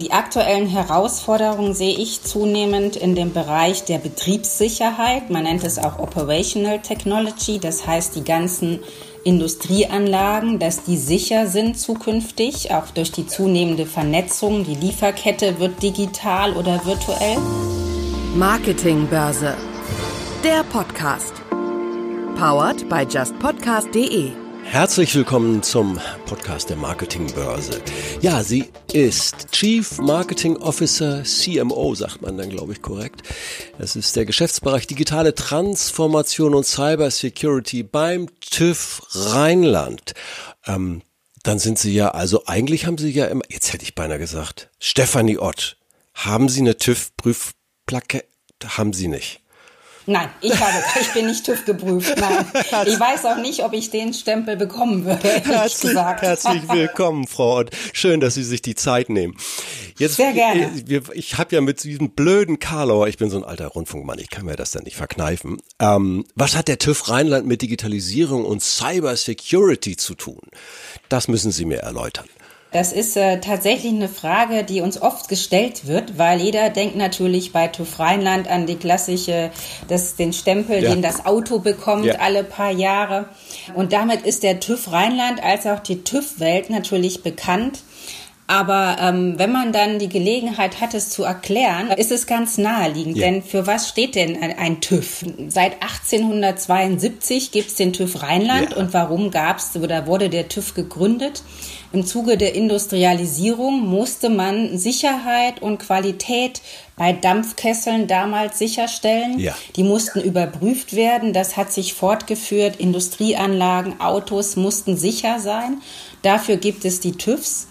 Die aktuellen Herausforderungen sehe ich zunehmend in dem Bereich der Betriebssicherheit. Man nennt es auch Operational Technology, das heißt die ganzen Industrieanlagen, dass die sicher sind zukünftig, auch durch die zunehmende Vernetzung. Die Lieferkette wird digital oder virtuell. Marketingbörse. Der Podcast. Powered by justpodcast.de. Herzlich willkommen zum Podcast der Marketingbörse. Ja, sie ist Chief Marketing Officer, CMO, sagt man dann, glaube ich, korrekt. Das ist der Geschäftsbereich Digitale Transformation und Cyber Security beim TÜV Rheinland. Ähm, dann sind Sie ja, also eigentlich haben Sie ja immer, jetzt hätte ich beinahe gesagt, Stefanie Ott, haben Sie eine TÜV-Prüfplakette? Haben Sie nicht. Nein, ich habe, ich bin nicht TÜV geprüft. Nein. Ich weiß auch nicht, ob ich den Stempel bekommen würde. Herzlich, herzlich willkommen, Frau Ott. Schön, dass Sie sich die Zeit nehmen. Jetzt, Sehr gerne. Ich, ich habe ja mit diesem blöden Karlauer, ich bin so ein alter Rundfunkmann, ich kann mir das dann nicht verkneifen. Ähm, was hat der TÜV Rheinland mit Digitalisierung und Cyber Security zu tun? Das müssen Sie mir erläutern. Das ist äh, tatsächlich eine Frage, die uns oft gestellt wird, weil jeder denkt natürlich bei TÜV Rheinland an die klassische, das, den Stempel, ja. den das Auto bekommt ja. alle paar Jahre. Und damit ist der TÜV Rheinland als auch die TÜV-Welt natürlich bekannt. Aber ähm, wenn man dann die Gelegenheit hat, es zu erklären, ist es ganz naheliegend. Ja. Denn für was steht denn ein, ein TÜV? Seit 1872 gibt es den TÜV Rheinland. Ja. Und warum gab es oder wurde der TÜV gegründet? Im Zuge der Industrialisierung musste man Sicherheit und Qualität bei Dampfkesseln damals sicherstellen. Ja. Die mussten überprüft werden. Das hat sich fortgeführt. Industrieanlagen, Autos mussten sicher sein. Dafür gibt es die TÜVs.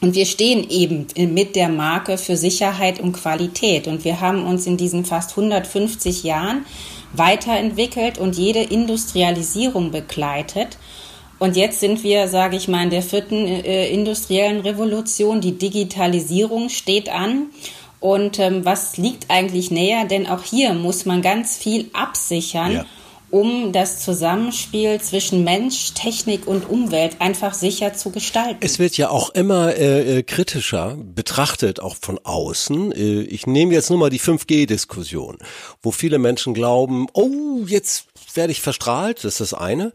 Und wir stehen eben mit der Marke für Sicherheit und Qualität. Und wir haben uns in diesen fast 150 Jahren weiterentwickelt und jede Industrialisierung begleitet. Und jetzt sind wir, sage ich mal, in der vierten äh, industriellen Revolution. Die Digitalisierung steht an. Und ähm, was liegt eigentlich näher? Denn auch hier muss man ganz viel absichern. Ja um das Zusammenspiel zwischen Mensch, Technik und Umwelt einfach sicher zu gestalten. Es wird ja auch immer äh, äh kritischer betrachtet, auch von außen. Äh, ich nehme jetzt nur mal die 5G-Diskussion, wo viele Menschen glauben, oh, jetzt werde ich verstrahlt, das ist das eine.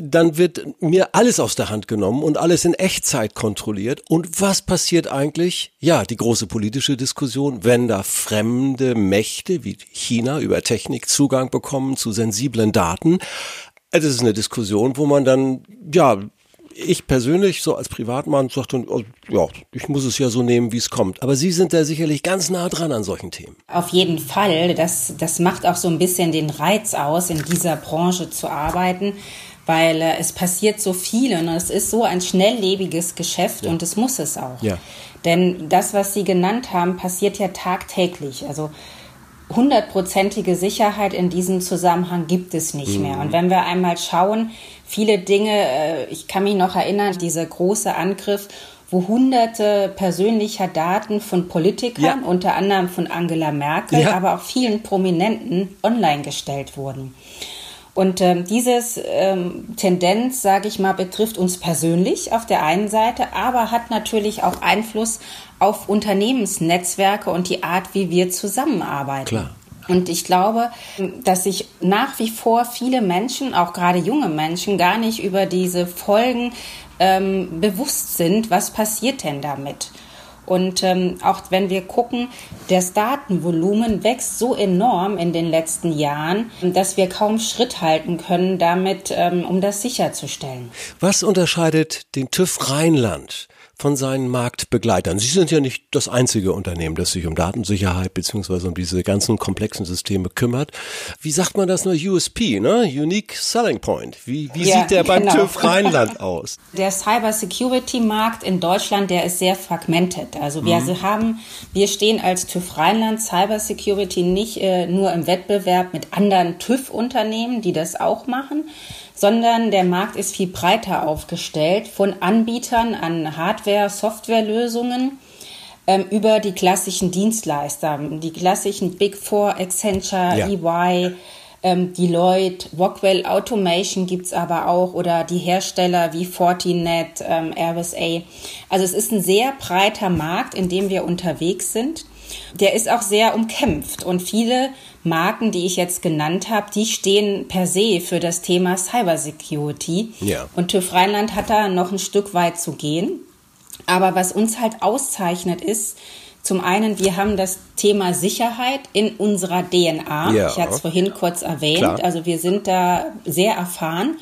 Dann wird mir alles aus der Hand genommen und alles in Echtzeit kontrolliert. Und was passiert eigentlich? Ja, die große politische Diskussion, wenn da fremde Mächte wie China über Technik Zugang bekommen zu sensiblen Daten. Das ist eine Diskussion, wo man dann, ja, ich persönlich, so als Privatmann, sagte, oh, ja, ich muss es ja so nehmen, wie es kommt. Aber Sie sind da sicherlich ganz nah dran an solchen Themen. Auf jeden Fall. Das, das macht auch so ein bisschen den Reiz aus, in dieser Branche zu arbeiten, weil äh, es passiert so viel und es ist so ein schnelllebiges Geschäft ja. und es muss es auch. Ja. Denn das, was Sie genannt haben, passiert ja tagtäglich. Also hundertprozentige Sicherheit in diesem Zusammenhang gibt es nicht mhm. mehr. Und wenn wir einmal schauen, viele Dinge, äh, ich kann mich noch erinnern, dieser große Angriff, wo hunderte persönlicher Daten von Politikern, ja. unter anderem von Angela Merkel, ja. aber auch vielen Prominenten online gestellt wurden. Und ähm, dieses ähm, Tendenz, sage ich mal, betrifft uns persönlich auf der einen Seite, aber hat natürlich auch Einfluss auf Unternehmensnetzwerke und die Art, wie wir zusammenarbeiten. Klar. Und ich glaube, dass sich nach wie vor viele Menschen, auch gerade junge Menschen, gar nicht über diese Folgen ähm, bewusst sind, was passiert denn damit. Und ähm, auch wenn wir gucken, das Datenvolumen wächst so enorm in den letzten Jahren, dass wir kaum Schritt halten können damit, ähm, um das sicherzustellen. Was unterscheidet den TÜV Rheinland von seinen Marktbegleitern. Sie sind ja nicht das einzige Unternehmen, das sich um Datensicherheit beziehungsweise um diese ganzen komplexen Systeme kümmert. Wie sagt man das nur? USP, ne? Unique Selling Point. Wie, wie ja, sieht der beim genau. TÜV Rheinland aus? Der Cyber Security Markt in Deutschland, der ist sehr fragmented. Also wir mhm. haben, wir stehen als TÜV Rheinland Cyber Security nicht äh, nur im Wettbewerb mit anderen TÜV-Unternehmen, die das auch machen, sondern der Markt ist viel breiter aufgestellt von Anbietern an Hardware-, Softwarelösungen ähm, über die klassischen Dienstleister, die klassischen Big Four, Accenture, ja. EY, Ähm, Deloitte, Rockwell Automation gibt's aber auch oder die Hersteller wie Fortinet, ähm, RSA. Also es ist ein sehr breiter Markt, in dem wir unterwegs sind. Der ist auch sehr umkämpft und viele Marken, die ich jetzt genannt habe, die stehen per se für das Thema Cybersecurity. Ja. Und TÜV Rheinland hat da noch ein Stück weit zu gehen. Aber was uns halt auszeichnet ist, zum einen, wir haben das Thema Sicherheit in unserer DNA. Ja. Ich hatte es vorhin kurz erwähnt. Klar. Also wir sind da sehr erfahren.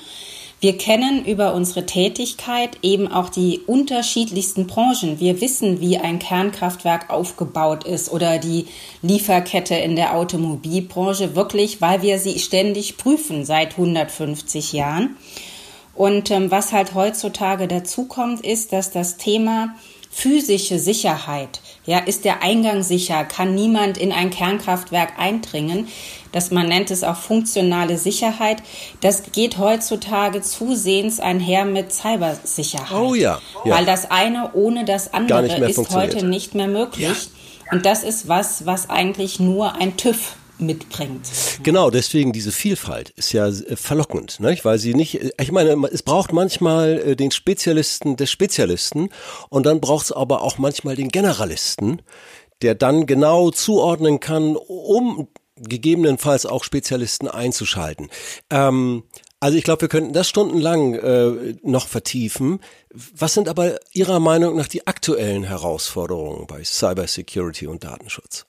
Wir kennen über unsere Tätigkeit eben auch die unterschiedlichsten Branchen. Wir wissen, wie ein Kernkraftwerk aufgebaut ist oder die Lieferkette in der Automobilbranche wirklich, weil wir sie ständig prüfen seit 150 Jahren. Und ähm, was halt heutzutage dazukommt, ist, dass das Thema physische Sicherheit, ja, ist der Eingang sicher, kann niemand in ein Kernkraftwerk eindringen, dass man nennt es auch funktionale Sicherheit, das geht heutzutage zusehends einher mit Cybersicherheit. Oh ja. ja. Weil das eine ohne das andere ist heute nicht mehr möglich. Ja. Und das ist was, was eigentlich nur ein TÜV mitbringt. Genau, deswegen diese Vielfalt ist ja äh, verlockend, ne? weil sie nicht, äh, ich meine, es braucht manchmal äh, den Spezialisten des Spezialisten und dann braucht es aber auch manchmal den Generalisten, der dann genau zuordnen kann, um gegebenenfalls auch Spezialisten einzuschalten. Ähm, also ich glaube, wir könnten das stundenlang äh, noch vertiefen. Was sind aber Ihrer Meinung nach die aktuellen Herausforderungen bei Cybersecurity und Datenschutz?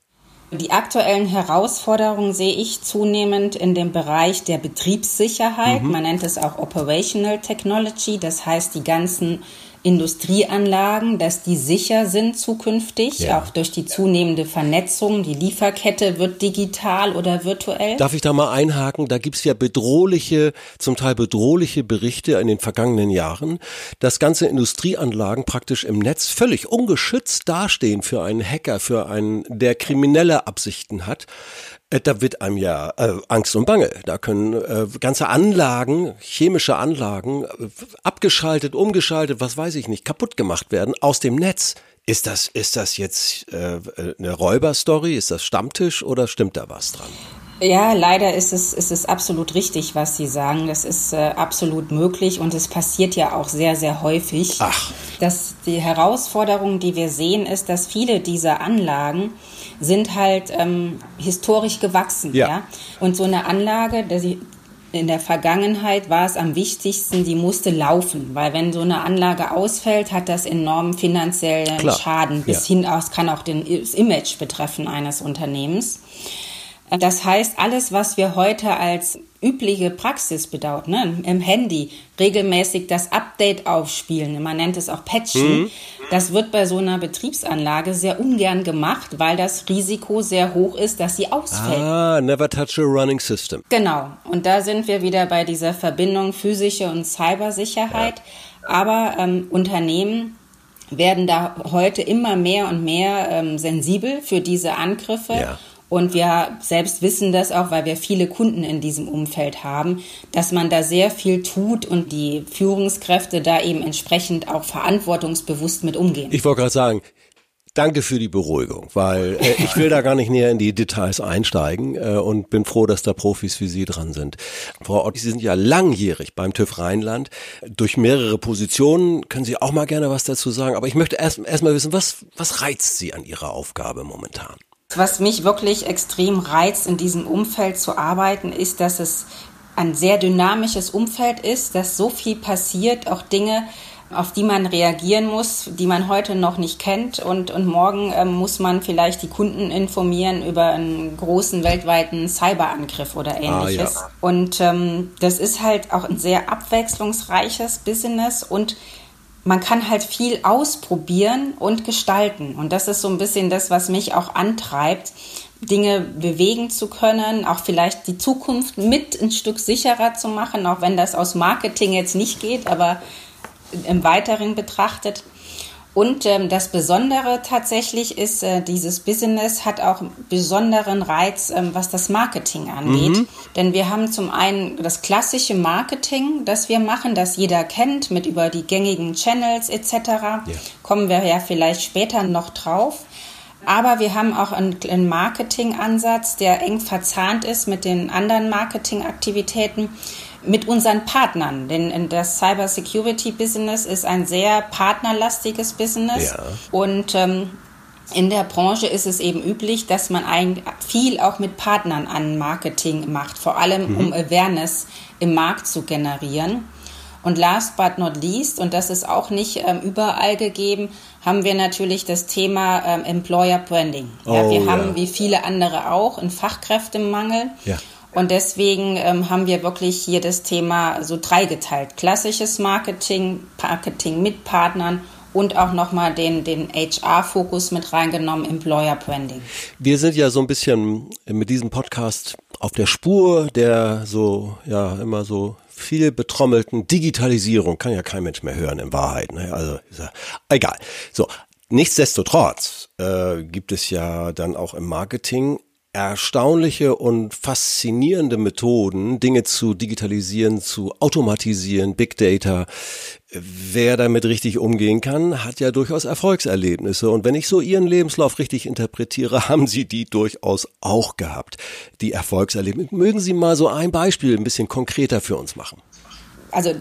Die aktuellen Herausforderungen sehe ich zunehmend in dem Bereich der Betriebssicherheit. Mhm. Man nennt es auch Operational Technology. Das heißt, die ganzen Industrieanlagen, dass die sicher sind zukünftig, ja. auch durch die zunehmende Vernetzung. Die Lieferkette wird digital oder virtuell. Darf ich da mal einhaken? Da gibt's ja bedrohliche, zum Teil bedrohliche Berichte in den vergangenen Jahren, dass ganze Industrieanlagen praktisch im Netz völlig ungeschützt dastehen für einen Hacker, für einen, der kriminelle Absichten hat. Äh, da wird einem ja äh, Angst und Bange. Da können äh, ganze Anlagen, chemische Anlagen, äh, abgeschaltet, umgeschaltet, was weiß ich nicht, kaputt gemacht werden aus dem Netz. Ist das, ist das jetzt äh, eine Räuberstory? Ist das Stammtisch oder stimmt da was dran? Ja, leider ist es, ist es absolut richtig, was Sie sagen. Das ist äh, absolut möglich und es passiert ja auch sehr, sehr häufig. Ach. Dass die Herausforderung, die wir sehen, ist, dass viele dieser Anlagen sind halt ähm, historisch gewachsen. Ja. ja. Und so eine Anlage, der sie in der Vergangenheit war es am wichtigsten, die musste laufen, weil wenn so eine Anlage ausfällt, hat das enormen finanziellen Klar. Schaden bis ja. hin aus kann auch den, das Image betreffen eines Unternehmens. Das heißt, alles, was wir heute als übliche Praxis bedauert, ne, im Handy regelmäßig das Update aufspielen, man nennt es auch Patchen, mhm. das wird bei so einer Betriebsanlage sehr ungern gemacht, weil das Risiko sehr hoch ist, dass sie ausfällt. Ah, never touch a running system. Genau. Und da sind wir wieder bei dieser Verbindung physische und Cybersicherheit. Ja. Aber ähm, Unternehmen werden da heute immer mehr und mehr ähm, sensibel für diese Angriffe. Ja. Und wir selbst wissen das auch, weil wir viele Kunden in diesem Umfeld haben, dass man da sehr viel tut und die Führungskräfte da eben entsprechend auch verantwortungsbewusst mit umgehen. Ich wollte gerade sagen, Danke für die Beruhigung, weil äh, ich will da gar nicht näher in die Details einsteigen äh, und bin froh, dass da Profis wie Sie dran sind. Frau Ott, Sie sind ja langjährig beim TÜV Rheinland. Durch mehrere Positionen können Sie auch mal gerne was dazu sagen. Aber ich möchte erst, erst mal wissen, was, was reizt Sie an Ihrer Aufgabe momentan? Was mich wirklich extrem reizt, in diesem Umfeld zu arbeiten, ist, dass es ein sehr dynamisches Umfeld ist, dass so viel passiert, auch Dinge, auf die man reagieren muss, die man heute noch nicht kennt. Und, und morgen ähm, muss man vielleicht die Kunden informieren über einen großen weltweiten Cyberangriff oder ähnliches. Ah, ja. Und ähm, das ist halt auch ein sehr abwechslungsreiches Business und man kann halt viel ausprobieren und gestalten. Und das ist so ein bisschen das, was mich auch antreibt, Dinge bewegen zu können, auch vielleicht die Zukunft mit ein Stück sicherer zu machen, auch wenn das aus Marketing jetzt nicht geht, aber im Weiteren betrachtet. Und ähm, das Besondere tatsächlich ist, äh, dieses Business hat auch besonderen Reiz, ähm, was das Marketing angeht. Mhm. Denn wir haben zum einen das klassische Marketing, das wir machen, das jeder kennt, mit über die gängigen Channels etc. Ja. Kommen wir ja vielleicht später noch drauf. Aber wir haben auch einen Marketingansatz, der eng verzahnt ist mit den anderen Marketingaktivitäten mit unseren Partnern. Denn das Cyber Security Business ist ein sehr partnerlastiges Business. Ja. Und ähm, in der Branche ist es eben üblich, dass man ein, viel auch mit Partnern an Marketing macht, vor allem mhm. um Awareness im Markt zu generieren. Und last but not least, und das ist auch nicht ähm, überall gegeben, haben wir natürlich das Thema ähm, Employer Branding. Ja, oh, wir ja. haben wie viele andere auch einen Fachkräftemangel. Ja. Und deswegen ähm, haben wir wirklich hier das Thema so dreigeteilt. Klassisches Marketing, Marketing mit Partnern und auch nochmal den, den HR-Fokus mit reingenommen, Employer Branding. Wir sind ja so ein bisschen mit diesem Podcast auf der Spur der so, ja, immer so viel betrommelten Digitalisierung. Kann ja kein Mensch mehr hören in Wahrheit. Ne? Also, ja, egal. So. Nichtsdestotrotz äh, gibt es ja dann auch im Marketing erstaunliche und faszinierende Methoden, Dinge zu digitalisieren, zu automatisieren, Big Data. Wer damit richtig umgehen kann, hat ja durchaus Erfolgserlebnisse. Und wenn ich so Ihren Lebenslauf richtig interpretiere, haben Sie die durchaus auch gehabt. Die Erfolgserlebnisse. Mögen Sie mal so ein Beispiel ein bisschen konkreter für uns machen? Also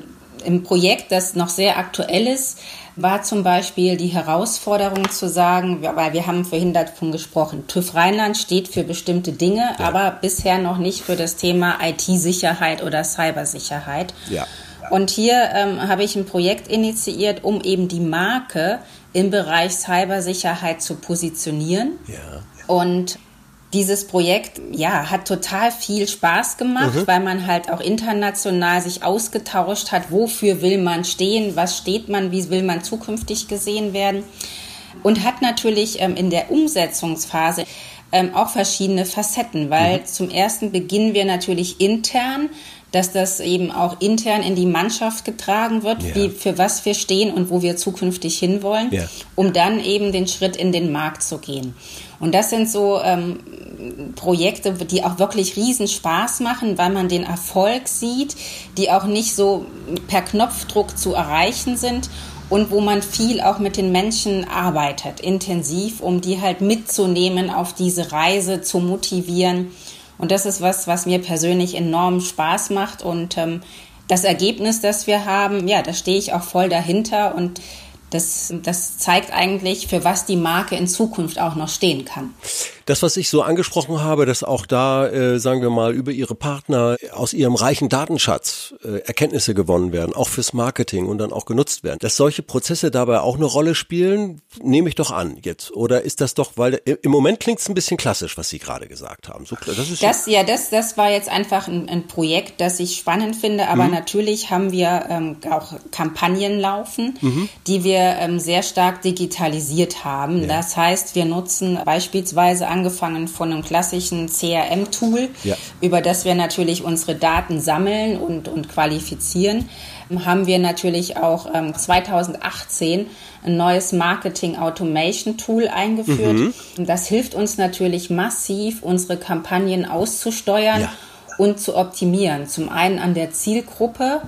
im Projekt, das noch sehr aktuell ist, war zum Beispiel die Herausforderung zu sagen, weil wir haben vorhin davon gesprochen, TÜV Rheinland steht für bestimmte Dinge, ja. aber bisher noch nicht für das Thema IT-Sicherheit oder Cybersicherheit. Ja. Und hier ähm, habe ich ein Projekt initiiert, um eben die Marke im Bereich Cybersicherheit zu positionieren. Ja. Und dieses Projekt, ja, hat total viel Spaß gemacht, mhm. weil man halt auch international sich ausgetauscht hat, wofür will man stehen, was steht man, wie will man zukünftig gesehen werden. Und hat natürlich ähm, in der Umsetzungsphase ähm, auch verschiedene Facetten, weil mhm. zum ersten beginnen wir natürlich intern, dass das eben auch intern in die Mannschaft getragen wird, ja. wie, für was wir stehen und wo wir zukünftig hinwollen, ja. um dann eben den Schritt in den Markt zu gehen. Und das sind so ähm, Projekte, die auch wirklich riesen Spaß machen, weil man den Erfolg sieht, die auch nicht so per Knopfdruck zu erreichen sind und wo man viel auch mit den Menschen arbeitet, intensiv, um die halt mitzunehmen auf diese Reise, zu motivieren. Und das ist was, was mir persönlich enorm Spaß macht und ähm, das Ergebnis, das wir haben, ja, da stehe ich auch voll dahinter und das, das zeigt eigentlich, für was die Marke in Zukunft auch noch stehen kann. Das, was ich so angesprochen habe, dass auch da, äh, sagen wir mal, über Ihre Partner aus Ihrem reichen Datenschatz äh, Erkenntnisse gewonnen werden, auch fürs Marketing und dann auch genutzt werden. Dass solche Prozesse dabei auch eine Rolle spielen, nehme ich doch an jetzt. Oder ist das doch, weil im Moment klingt es ein bisschen klassisch, was Sie gerade gesagt haben. So, das ist das, ja, das, das war jetzt einfach ein, ein Projekt, das ich spannend finde, aber mhm. natürlich haben wir ähm, auch Kampagnen laufen, mhm. die wir ähm, sehr stark digitalisiert haben. Ja. Das heißt, wir nutzen beispielsweise angefangen von einem klassischen CRM-Tool, ja. über das wir natürlich unsere Daten sammeln und, und qualifizieren, haben wir natürlich auch ähm, 2018 ein neues Marketing Automation Tool eingeführt. Mhm. Das hilft uns natürlich massiv, unsere Kampagnen auszusteuern ja. und zu optimieren. Zum einen an der Zielgruppe,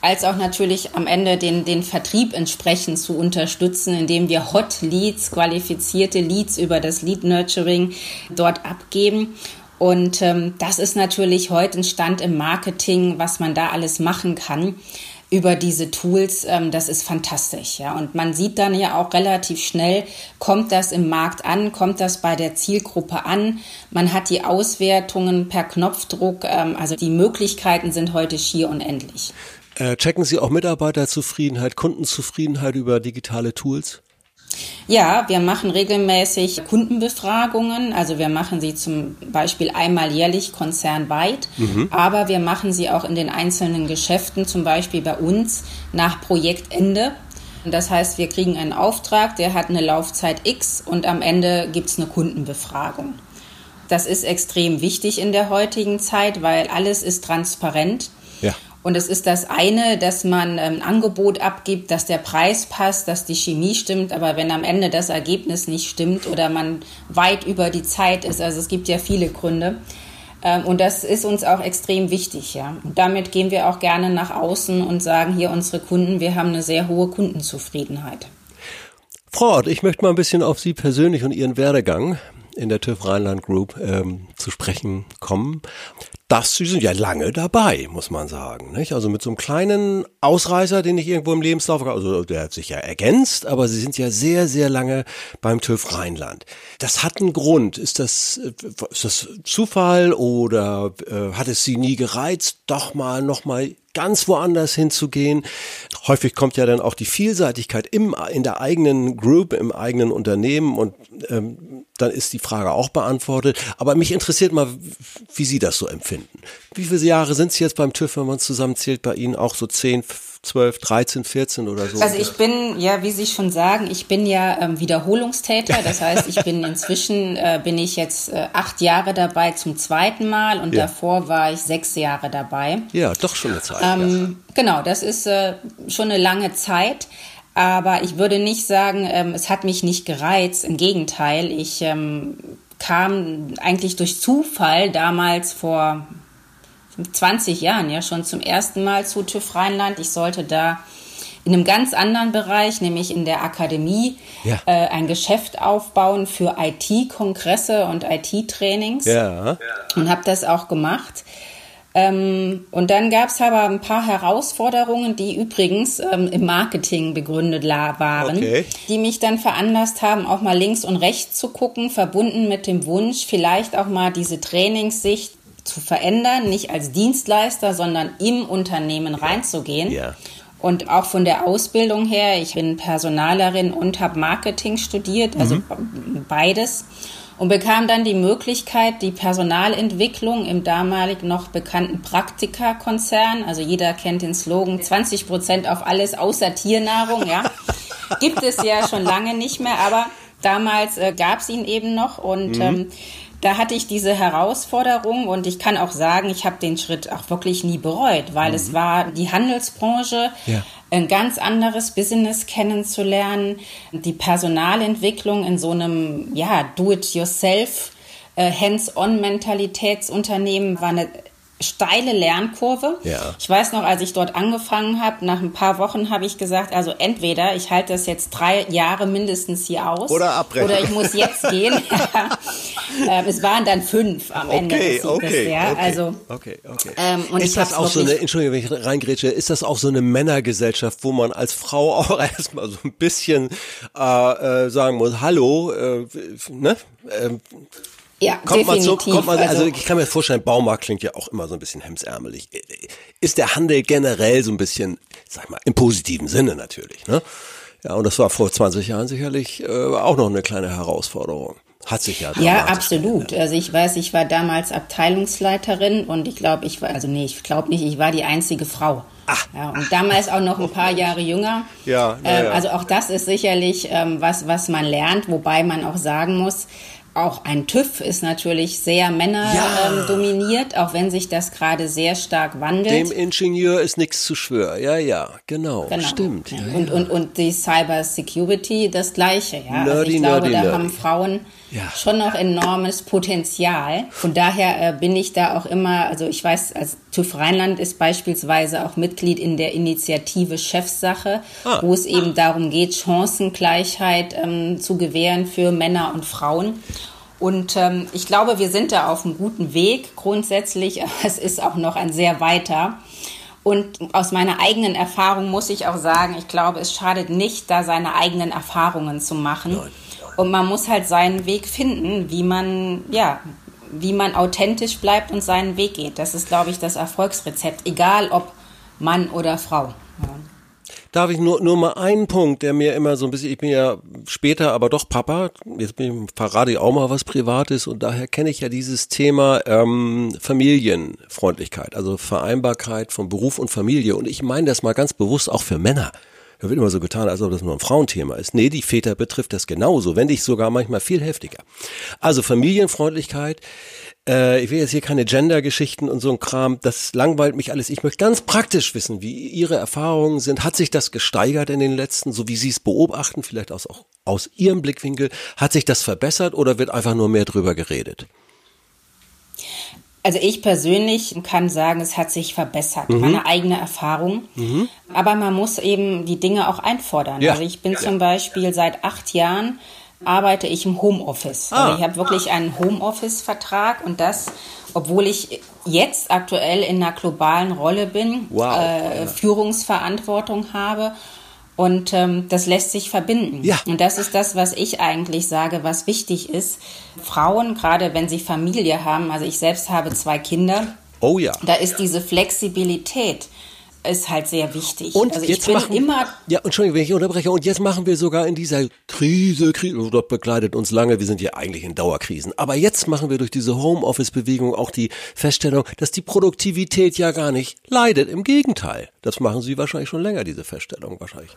als auch natürlich am Ende den, den Vertrieb entsprechend zu unterstützen, indem wir Hot Leads, qualifizierte Leads über das Lead Nurturing dort abgeben. Und ähm, das ist natürlich heute ein Stand im Marketing, was man da alles machen kann über diese Tools, ähm, das ist fantastisch. Ja. Und man sieht dann ja auch relativ schnell, kommt das im Markt an, kommt das bei der Zielgruppe an. Man hat die Auswertungen per Knopfdruck, ähm, also die Möglichkeiten sind heute schier unendlich. Äh, checken Sie auch Mitarbeiterzufriedenheit, Kundenzufriedenheit über digitale Tools? Ja, wir machen regelmäßig Kundenbefragungen. Also wir machen sie zum Beispiel einmal jährlich konzernweit, mhm. aber wir machen sie auch in den einzelnen Geschäften, zum Beispiel bei uns nach Projektende. Das heißt, wir kriegen einen Auftrag, der hat eine Laufzeit X und am Ende gibt es eine Kundenbefragung. Das ist extrem wichtig in der heutigen Zeit, weil alles ist transparent. Und es ist das eine, dass man ein ähm, Angebot abgibt, dass der Preis passt, dass die Chemie stimmt, aber wenn am Ende das Ergebnis nicht stimmt oder man weit über die Zeit ist, also es gibt ja viele Gründe. Ähm, und das ist uns auch extrem wichtig, ja. Und damit gehen wir auch gerne nach außen und sagen hier unsere Kunden, wir haben eine sehr hohe Kundenzufriedenheit. Frau Ott, ich möchte mal ein bisschen auf Sie persönlich und Ihren Werdegang in der TÜV Rheinland Group ähm, zu sprechen kommen. Das, Sie sind ja lange dabei, muss man sagen. Nicht? Also mit so einem kleinen Ausreißer, den ich irgendwo im Lebenslauf, also der hat sich ja ergänzt, aber Sie sind ja sehr, sehr lange beim TÜV Rheinland. Das hat einen Grund. Ist das, ist das Zufall oder äh, hat es Sie nie gereizt, doch mal, noch mal ganz woanders hinzugehen. Häufig kommt ja dann auch die Vielseitigkeit im, in der eigenen Group, im eigenen Unternehmen und ähm, dann ist die Frage auch beantwortet. Aber mich interessiert mal, wie Sie das so empfinden. Wie viele Jahre sind Sie jetzt beim TÜV, wenn man zusammenzählt bei Ihnen? Auch so 10, 12, 13, 14 oder so? Also ich bin, ja, wie Sie schon sagen, ich bin ja ähm, Wiederholungstäter. Das heißt, ich bin inzwischen, äh, bin ich jetzt äh, acht Jahre dabei zum zweiten Mal und ja. davor war ich sechs Jahre dabei. Ja, doch schon eine Zeit. Ähm, ja. Genau, das ist äh, schon eine lange Zeit. Aber ich würde nicht sagen, ähm, es hat mich nicht gereizt. Im Gegenteil, ich ähm, kam eigentlich durch Zufall damals vor 20 Jahren ja schon zum ersten Mal zu TÜV Rheinland. Ich sollte da in einem ganz anderen Bereich, nämlich in der Akademie, ja. äh, ein Geschäft aufbauen für IT-Kongresse und IT-Trainings. Ja. Und habe das auch gemacht. Ähm, und dann gab es aber ein paar Herausforderungen, die übrigens ähm, im Marketing begründet waren, okay. die mich dann veranlasst haben, auch mal links und rechts zu gucken, verbunden mit dem Wunsch, vielleicht auch mal diese Trainingssicht zu verändern, nicht als Dienstleister, sondern im Unternehmen reinzugehen. Ja. Und auch von der Ausbildung her, ich bin Personalerin und habe Marketing studiert, also mhm. beides und bekam dann die Möglichkeit, die Personalentwicklung im damalig noch bekannten Praktika-Konzern, also jeder kennt den Slogan 20 Prozent auf alles außer Tiernahrung, ja, gibt es ja schon lange nicht mehr, aber damals äh, gab es ihn eben noch und mhm. ähm, da hatte ich diese Herausforderung und ich kann auch sagen, ich habe den Schritt auch wirklich nie bereut, weil mhm. es war die Handelsbranche, ja. ein ganz anderes Business kennenzulernen, die Personalentwicklung in so einem ja Do-it-yourself äh, Hands-on-Mentalitätsunternehmen war eine steile Lernkurve. Ja. Ich weiß noch, als ich dort angefangen habe, nach ein paar Wochen habe ich gesagt, also entweder ich halte das jetzt drei Jahre mindestens hier aus oder abbrechen. Oder ich muss jetzt gehen. ähm, es waren dann fünf am Ende okay, Sieges, okay, ja. Okay, also, okay, okay. Ähm, und ist das auch so eine, Entschuldigung, wenn ich reingrätsche, ist das auch so eine Männergesellschaft, wo man als Frau auch erstmal so ein bisschen äh, äh, sagen muss, hallo, äh, ne? Ähm, ja, kommt definitiv. Man so, kommt man, also, also ich kann mir vorstellen, Baumarkt klingt ja auch immer so ein bisschen hemsärmelig. Ist der Handel generell so ein bisschen, sag mal, im positiven Sinne natürlich, ne? Ja, und das war vor 20 Jahren sicherlich äh, auch noch eine kleine Herausforderung. Hat sich ja. Ja, absolut. Also ich weiß, ich war damals Abteilungsleiterin und ich glaube, ich war, also nee, ich glaube nicht, ich war die einzige Frau. Ach. Ja, und damals auch noch ein paar Jahre jünger. Ja, ja, ja. Also auch das ist sicherlich ähm, was, was man lernt, wobei man auch sagen muss, auch ein TÜV ist natürlich sehr männerdominiert, ja. ähm, auch wenn sich das gerade sehr stark wandelt. Dem Ingenieur ist nichts zu schwören. Ja, ja, genau, genau. stimmt. Ja, und, ja. und, und die Cyber Security das Gleiche. Ja? Nerdy, also ich glaube, nerdy, da nerdy. haben Frauen ja. schon noch enormes Potenzial. Von daher äh, bin ich da auch immer, also ich weiß, also TÜV Rheinland ist beispielsweise auch Mitglied in der Initiative Chefsache, ah. wo es eben darum geht, Chancengleichheit ähm, zu gewähren für Männer und Frauen. Und ähm, ich glaube, wir sind da auf einem guten Weg grundsätzlich, aber es ist auch noch ein sehr weiter. Und aus meiner eigenen Erfahrung muss ich auch sagen, ich glaube, es schadet nicht, da seine eigenen Erfahrungen zu machen. Nein und man muss halt seinen Weg finden, wie man, ja, wie man authentisch bleibt und seinen Weg geht. Das ist, glaube ich, das Erfolgsrezept, egal ob Mann oder Frau. Darf ich nur, nur mal einen Punkt, der mir immer so ein bisschen, ich bin ja später aber doch Papa, jetzt bin ich, verrate ich auch mal was Privates und daher kenne ich ja dieses Thema ähm, Familienfreundlichkeit, also Vereinbarkeit von Beruf und Familie. Und ich meine das mal ganz bewusst auch für Männer. Da wird immer so getan, als ob das nur ein Frauenthema ist. Nee, die Väter betrifft das genauso, wenn nicht sogar manchmal viel heftiger. Also Familienfreundlichkeit, äh, ich will jetzt hier keine Gender-Geschichten und so ein Kram, das langweilt mich alles. Ich möchte ganz praktisch wissen, wie Ihre Erfahrungen sind. Hat sich das gesteigert in den letzten, so wie Sie es beobachten, vielleicht aus, auch aus Ihrem Blickwinkel? Hat sich das verbessert oder wird einfach nur mehr drüber geredet? Also ich persönlich kann sagen, es hat sich verbessert. Mhm. Meine eigene Erfahrung. Mhm. Aber man muss eben die Dinge auch einfordern. Ja. Also ich bin ja. zum Beispiel seit acht Jahren arbeite ich im Homeoffice. Ah. Also ich habe wirklich einen Homeoffice-Vertrag und das, obwohl ich jetzt aktuell in einer globalen Rolle bin, wow. äh, Führungsverantwortung habe und ähm, das lässt sich verbinden. Ja. Und das ist das, was ich eigentlich sage, was wichtig ist. Frauen, gerade wenn sie Familie haben, also ich selbst habe zwei Kinder. Oh ja. Da ist diese Flexibilität ist halt sehr wichtig. Und also jetzt machen, immer. Ja, Entschuldigung, wenn ich unterbreche. Und jetzt machen wir sogar in dieser Krise, Krise, das begleitet uns lange. Wir sind ja eigentlich in Dauerkrisen. Aber jetzt machen wir durch diese Homeoffice-Bewegung auch die Feststellung, dass die Produktivität ja gar nicht leidet. Im Gegenteil. Das machen Sie wahrscheinlich schon länger, diese Feststellung wahrscheinlich.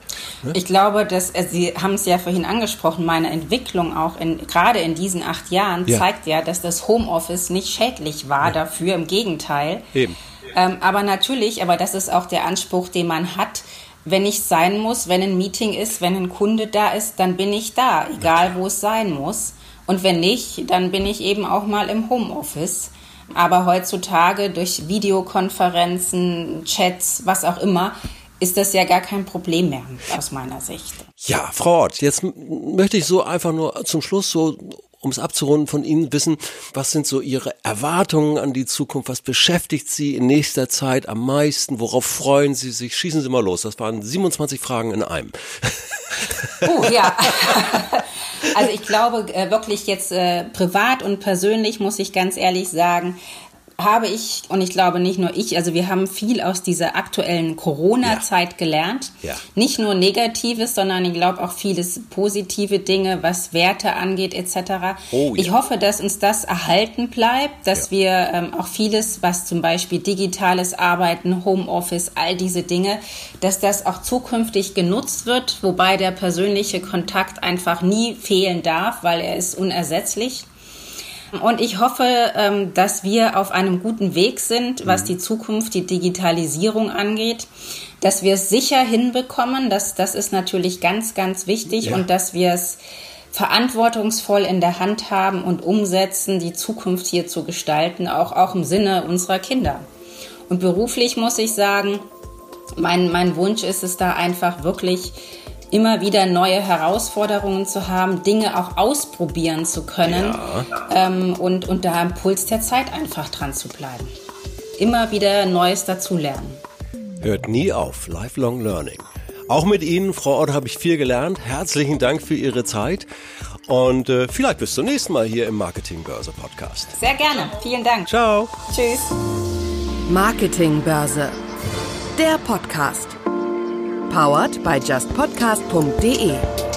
Ne? Ich glaube, dass äh, Sie haben es ja vorhin angesprochen. Meine Entwicklung auch in, gerade in diesen acht Jahren ja. zeigt ja, dass das Homeoffice nicht schädlich war ja. dafür. Im Gegenteil. Eben. Ähm, aber natürlich, aber das ist auch der Anspruch, den man hat. Wenn ich sein muss, wenn ein Meeting ist, wenn ein Kunde da ist, dann bin ich da, egal wo es sein muss. Und wenn nicht, dann bin ich eben auch mal im Homeoffice. Aber heutzutage durch Videokonferenzen, Chats, was auch immer, ist das ja gar kein Problem mehr aus meiner Sicht. Ja, Frau Ort, jetzt möchte ich so einfach nur zum Schluss so um es abzurunden, von Ihnen wissen, was sind so Ihre Erwartungen an die Zukunft? Was beschäftigt Sie in nächster Zeit am meisten? Worauf freuen Sie sich? Schießen Sie mal los. Das waren 27 Fragen in einem. Oh ja. Also ich glaube äh, wirklich jetzt äh, privat und persönlich muss ich ganz ehrlich sagen, habe ich, und ich glaube nicht nur ich, also wir haben viel aus dieser aktuellen Corona-Zeit ja. gelernt. Ja. Nicht nur Negatives, sondern ich glaube auch vieles positive Dinge, was Werte angeht etc. Oh, ja. Ich hoffe, dass uns das erhalten bleibt, dass wir ähm, auch vieles, was zum Beispiel digitales Arbeiten, Homeoffice, all diese Dinge, dass das auch zukünftig genutzt wird, wobei der persönliche Kontakt einfach nie fehlen darf, weil er ist unersetzlich. Und ich hoffe, ähm, dass wir auf einem guten Weg sind, was mhm. die Zukunft, die Digitalisierung angeht, dass wir es sicher hinbekommen. Das, das ist natürlich ganz, ganz wichtig ja. und dass wir es verantwortungsvoll in der Hand haben und umsetzen, die Zukunft hier zu gestalten, auch, auch im Sinne unserer Kinder. Und beruflich muss ich sagen, mein, mein Wunsch ist es da einfach wirklich, immer wieder neue Herausforderungen zu haben, Dinge auch ausprobieren zu können ja. ähm, und, und da am Puls der Zeit einfach dran zu bleiben. Immer wieder Neues dazulernen. Hört nie auf, lifelong learning. Auch mit Ihnen, Frau Ott, habe ich viel gelernt. Herzlichen Dank für Ihre Zeit und äh, vielleicht bis zum nächsten Mal hier im Marketingbörse Podcast. Sehr gerne. Vielen Dank. Ciao. Tschüss. Marketingbörse. Der Podcast. Powered by justpodcast.de